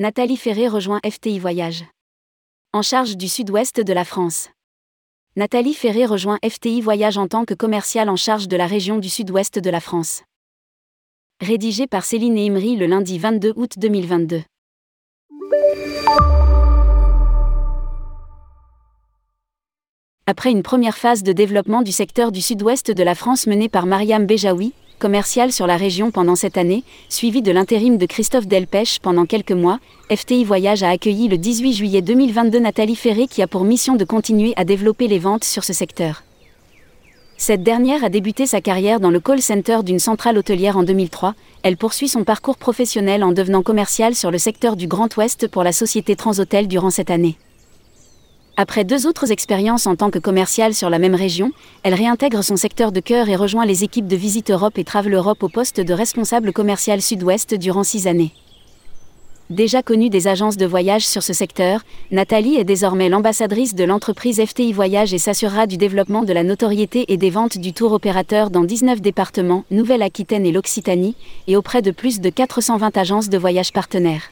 Nathalie Ferré rejoint FTI Voyage. En charge du sud-ouest de la France. Nathalie Ferré rejoint FTI Voyage en tant que commerciale en charge de la région du sud-ouest de la France. Rédigé par Céline Imri le lundi 22 août 2022. Après une première phase de développement du secteur du sud-ouest de la France menée par Mariam Bejaoui, commercial sur la région pendant cette année, suivi de l'intérim de Christophe Delpech pendant quelques mois, FTI Voyage a accueilli le 18 juillet 2022 Nathalie Ferré qui a pour mission de continuer à développer les ventes sur ce secteur. Cette dernière a débuté sa carrière dans le call center d'une centrale hôtelière en 2003. Elle poursuit son parcours professionnel en devenant commerciale sur le secteur du Grand Ouest pour la société Transhotel durant cette année. Après deux autres expériences en tant que commerciale sur la même région, elle réintègre son secteur de cœur et rejoint les équipes de Visite Europe et Travel Europe au poste de responsable commercial sud-ouest durant six années. Déjà connue des agences de voyage sur ce secteur, Nathalie est désormais l'ambassadrice de l'entreprise FTI Voyage et s'assurera du développement de la notoriété et des ventes du tour opérateur dans 19 départements, Nouvelle-Aquitaine et l'Occitanie, et auprès de plus de 420 agences de voyage partenaires.